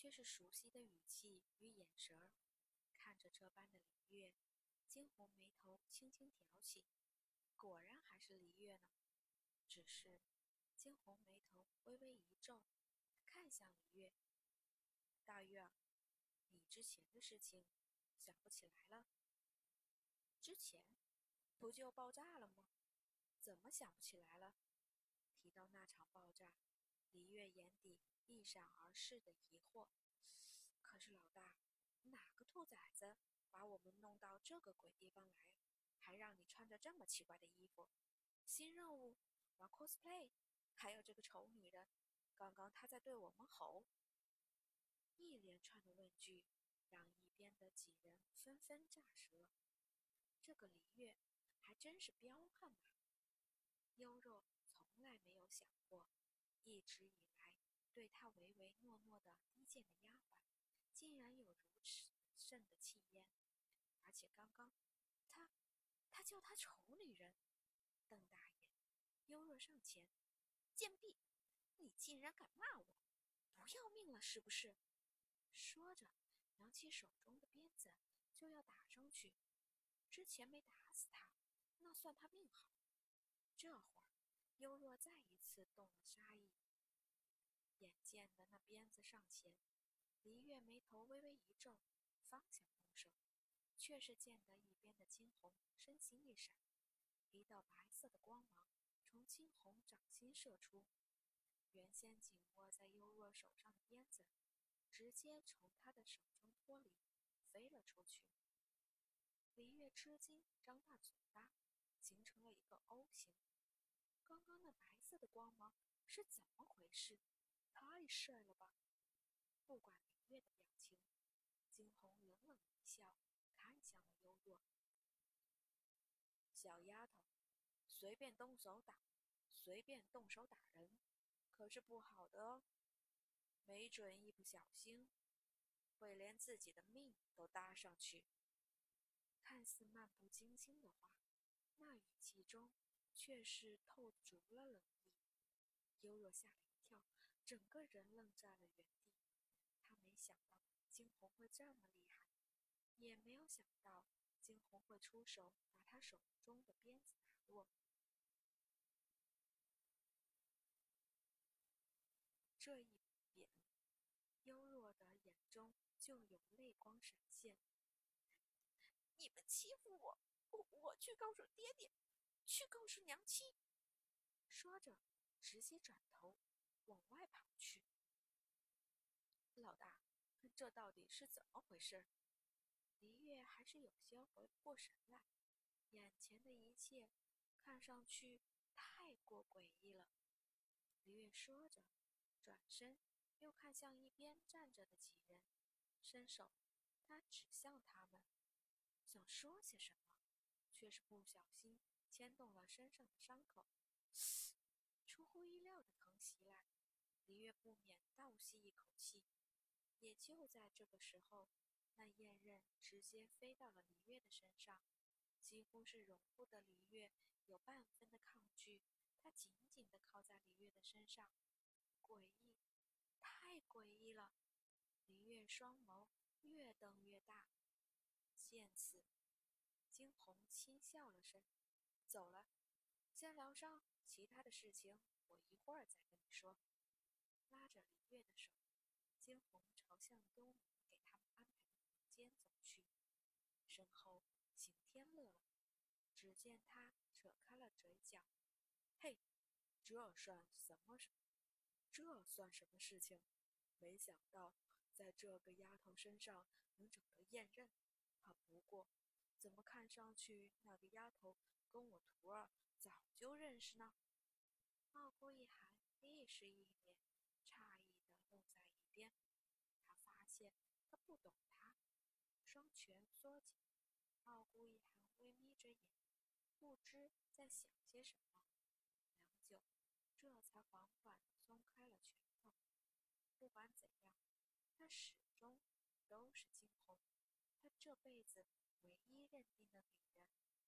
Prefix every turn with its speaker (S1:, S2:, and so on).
S1: 却是熟悉的语气与眼神儿。看着这般的李月，惊鸿眉头轻轻挑起，果然还是李月呢。只是惊鸿眉头微微一皱，看向李月：“大月儿，你之前的事情想不起来了？之前不就爆炸了吗？怎么想不起来了？”提到那场爆炸，李月眼底一闪而逝的疑惑。可是老大。哪个兔崽子把我们弄到这个鬼地方来，还让你穿着这么奇怪的衣服？新任务玩 cosplay，还有这个丑女人，刚刚她在对我们吼。一连串的问句让一边的几人纷纷炸舌。这个李月还真是彪悍呐！优若从来没有想过，一直以来对他唯唯诺诺的低贱的丫鬟，竟然有如此。甚的气焰，而且刚刚他他叫她丑女人，邓大爷，幽若上前，贱婢，你竟然敢骂我，不要命了是不是？说着，扬起手中的鞭子就要打上去。之前没打死他，那算他命好。这会儿，优若再一次动了杀意，眼见的那鞭子上前，黎月眉头微微一皱。方想动手，却是见得一边的金红身形一闪，一道白色的光芒从金红掌心射出，原先紧握在幽若手上的鞭子，直接从他的手中脱离，飞了出去。黎月吃惊，张大嘴巴，形成了一个 O 型。刚刚那白色的光芒是怎么回事？太帅了吧！不管明月的表情。惊鸿冷冷一笑，看向了幽若。小丫头，随便动手打，随便动手打人，可是不好的哦。没准一不小心，会连自己的命都搭上去。看似漫不经心的话，那语气中却是透足了冷意。幽若吓了一跳，整个人愣在了原地。他没想到。惊鸿会这么厉害，也没有想到惊鸿会出手把他手中的鞭子打落。这一点，幽若的眼中就有泪光闪现。你们欺负我，我我去告诉爹爹，去告诉娘亲。说着，直接转头往外跑去。老大。这到底是怎么回事？黎月还是有些回不过神来，眼前的一切看上去太过诡异了。黎月说着，转身又看向一边站着的几人，伸手，他指向他们，想说些什么，却是不小心牵动了身上的伤口，出乎意料的疼袭来，黎月不免倒吸一口气。也就在这个时候，那焰刃直接飞到了李月的身上，几乎是容不得李月有半分的抗拒。他紧紧地靠在李月的身上，诡异，太诡异了！李月双眸越瞪越大。见此，惊鸿轻笑了声：“走了，先疗伤，其他的事情我一会儿再跟你说。”拉着李月的手。惊鸿朝向东给他们安排的房间走去，身后刑天乐了。只见他扯开了嘴角：“嘿，这算什么？这算什么事情？没想到在这个丫头身上能找到验刃。啊，不过怎么看上去那个丫头跟我徒儿早就认识呢？”傲孤一寒亦是一脸诧异的愣在一边。他发现他不懂他，双拳缩紧，傲孤一寒微眯着眼，不知在想些什么。良久，这才缓缓松开了拳头。不管怎样，他始终都是惊鸿，他这辈子唯一认定的女人。